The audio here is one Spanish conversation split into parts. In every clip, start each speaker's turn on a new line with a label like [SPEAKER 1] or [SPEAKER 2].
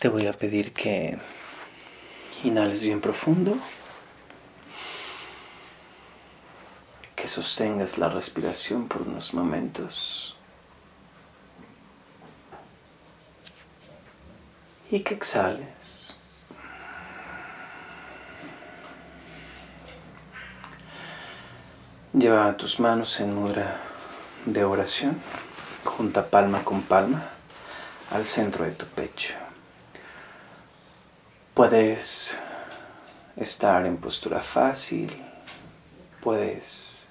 [SPEAKER 1] Te voy a pedir que inhales bien profundo, que sostengas la respiración por unos momentos y que exhales. Lleva tus manos en mudra de oración, junta palma con palma al centro de tu pecho. Puedes estar en postura fácil, puedes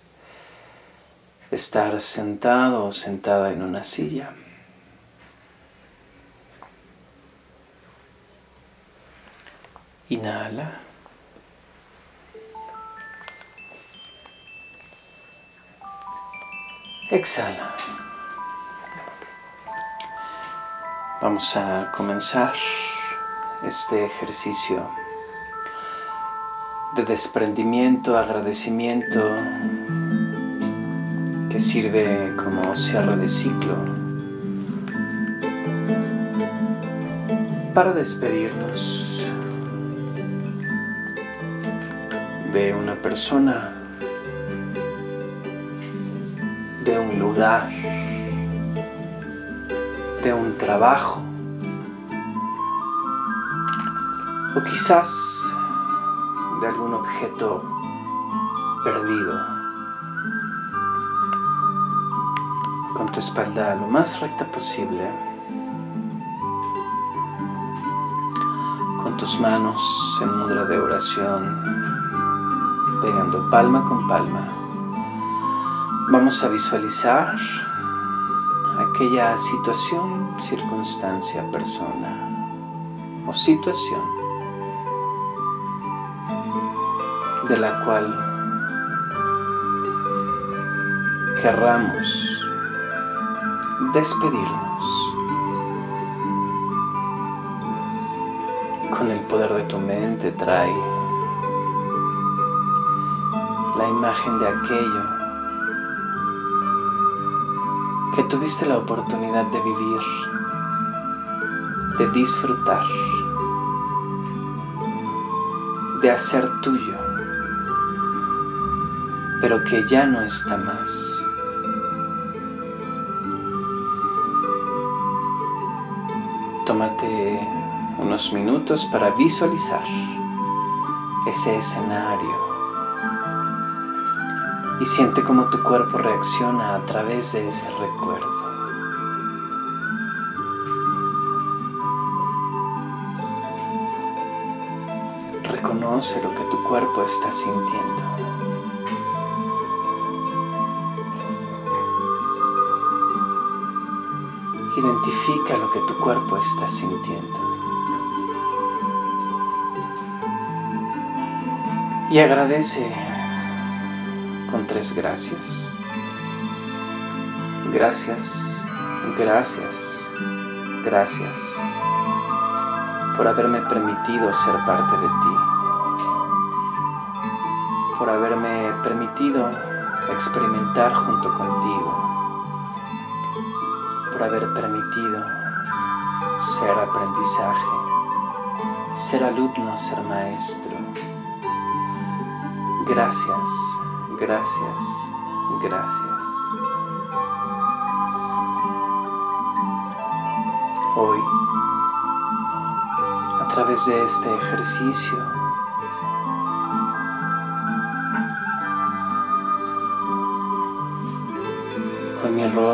[SPEAKER 1] estar sentado o sentada en una silla. Inhala. Exhala. Vamos a comenzar este ejercicio de desprendimiento, agradecimiento que sirve como cierre de ciclo para despedirnos de una persona de un lugar, de un trabajo, o quizás de algún objeto perdido. Con tu espalda lo más recta posible, con tus manos en mudra de oración, pegando palma con palma. Vamos a visualizar aquella situación, circunstancia, persona o situación de la cual querramos despedirnos con el poder de tu mente trae la imagen de aquello que tuviste la oportunidad de vivir, de disfrutar, de hacer tuyo, pero que ya no está más. Tómate unos minutos para visualizar ese escenario y siente cómo tu cuerpo reacciona a través de ese recuerdo. Reconoce lo que tu cuerpo está sintiendo. Identifica lo que tu cuerpo está sintiendo. Y agradece con tres gracias. Gracias, gracias, gracias por haberme permitido ser parte de ti, por haberme permitido experimentar junto contigo, por haber permitido ser aprendizaje, ser alumno, ser maestro. Gracias Gracias, gracias. Hoy, a través de este ejercicio,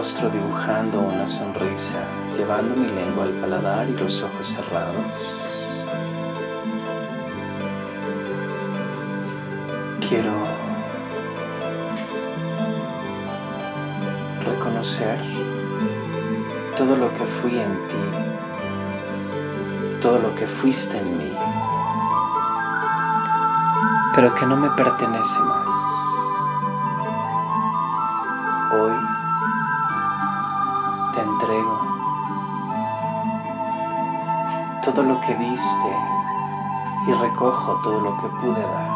[SPEAKER 1] rostro dibujando una sonrisa, llevando mi lengua al paladar y los ojos cerrados, quiero reconocer todo lo que fui en ti, todo lo que fuiste en mí, pero que no me pertenece más. Todo lo que diste y recojo todo lo que pude dar.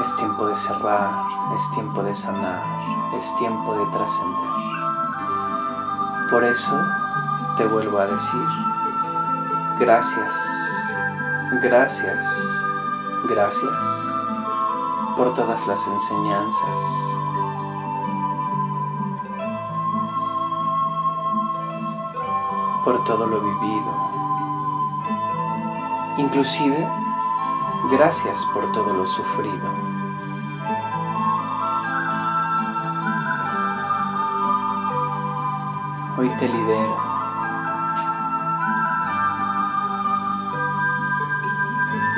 [SPEAKER 1] Es tiempo de cerrar, es tiempo de sanar, es tiempo de trascender. Por eso te vuelvo a decir, gracias, gracias, gracias por todas las enseñanzas. Por todo lo vivido. Inclusive, gracias por todo lo sufrido. Hoy te libero.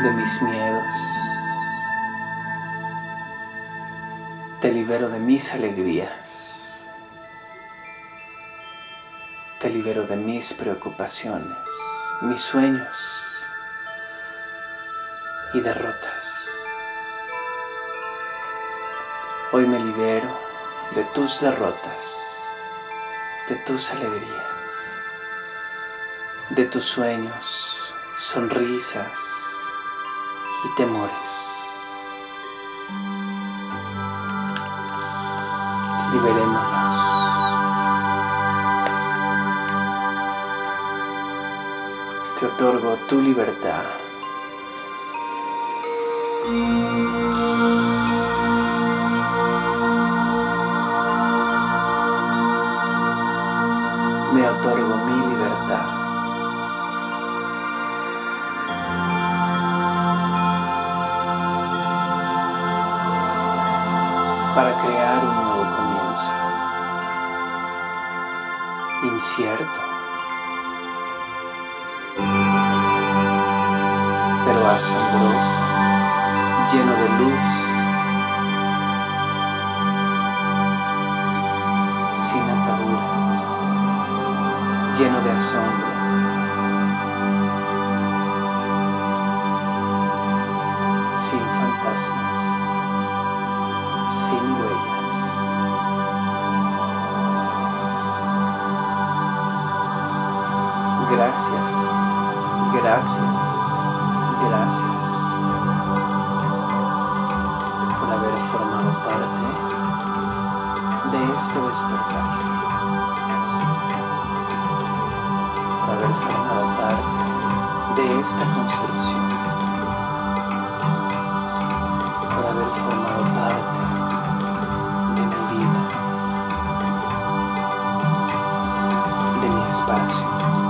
[SPEAKER 1] de mis miedos. Te libero de mis alegrías. Libero de mis preocupaciones, mis sueños y derrotas. Hoy me libero de tus derrotas de tus alegrías, de tus sueños, sonrisas y temores. Liberémonos. Otorgo tu libertad. me otorgo mi libertad. Para crear un nuevo comienzo. Incierto. Asombroso. Lleno de luz lleno de asombro. Sin fantasmas, sin huellas. Gracias, gracias este despertar. haber formado parte de esta construcción, por haber formado parte de mi vida, de mi espacio,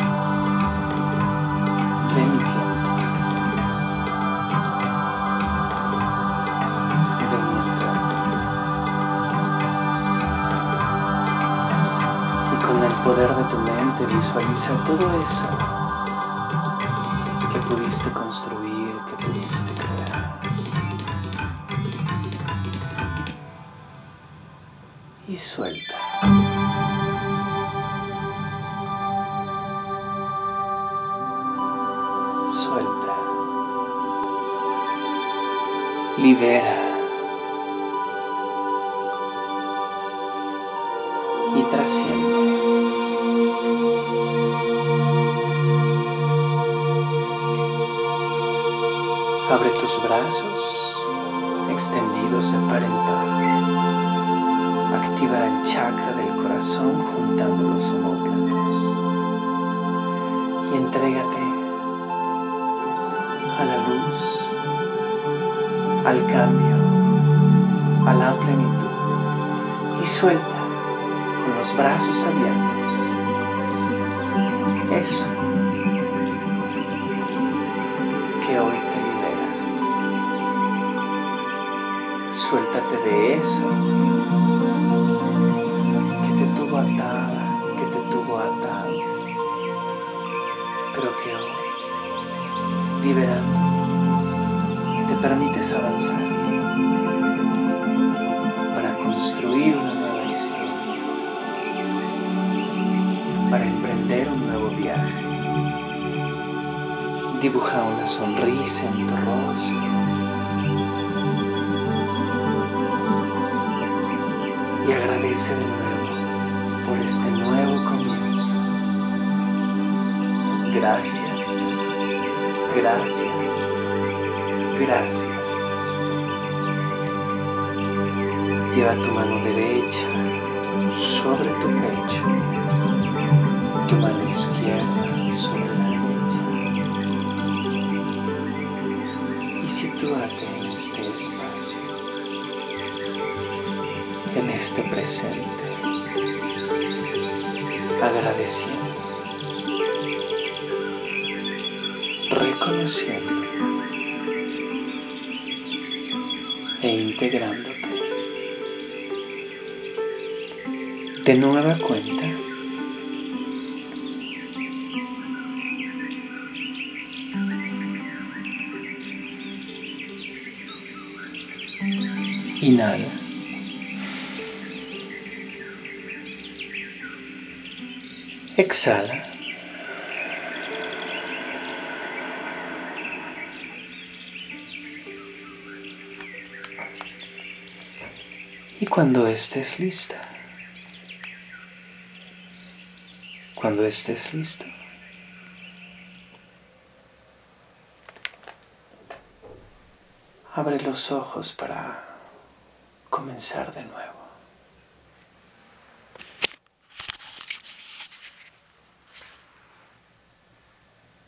[SPEAKER 1] mente visualiza todo eso que pudiste construir, que pudiste crear. Y suelta. Suelta. Libera. Y trasciende. Abre tus brazos extendidos de par en par. Activa el chakra del corazón juntando los homóplatos. Y entrégate a la luz, al cambio, a la plenitud. Y suelta con los brazos abiertos. Eso De eso que te tuvo atada, que te tuvo atado, pero que hoy, liberando, te permites avanzar para construir una nueva historia, para emprender un nuevo viaje. Dibuja una sonrisa en tu rostro y agradece de nuevo por este nuevo comienzo. Gracias, gracias, gracias. Lleva tu mano derecha sobre tu pecho, tu mano izquierda sobre la derecha. Y sitúate en este espacio, en este presente, agradeciendo, reconociendo e integrándote. De nueva cuenta, Inhala. Exhala. Y cuando estés lista, cuando estés listo, abre los ojos para comenzar de nuevo.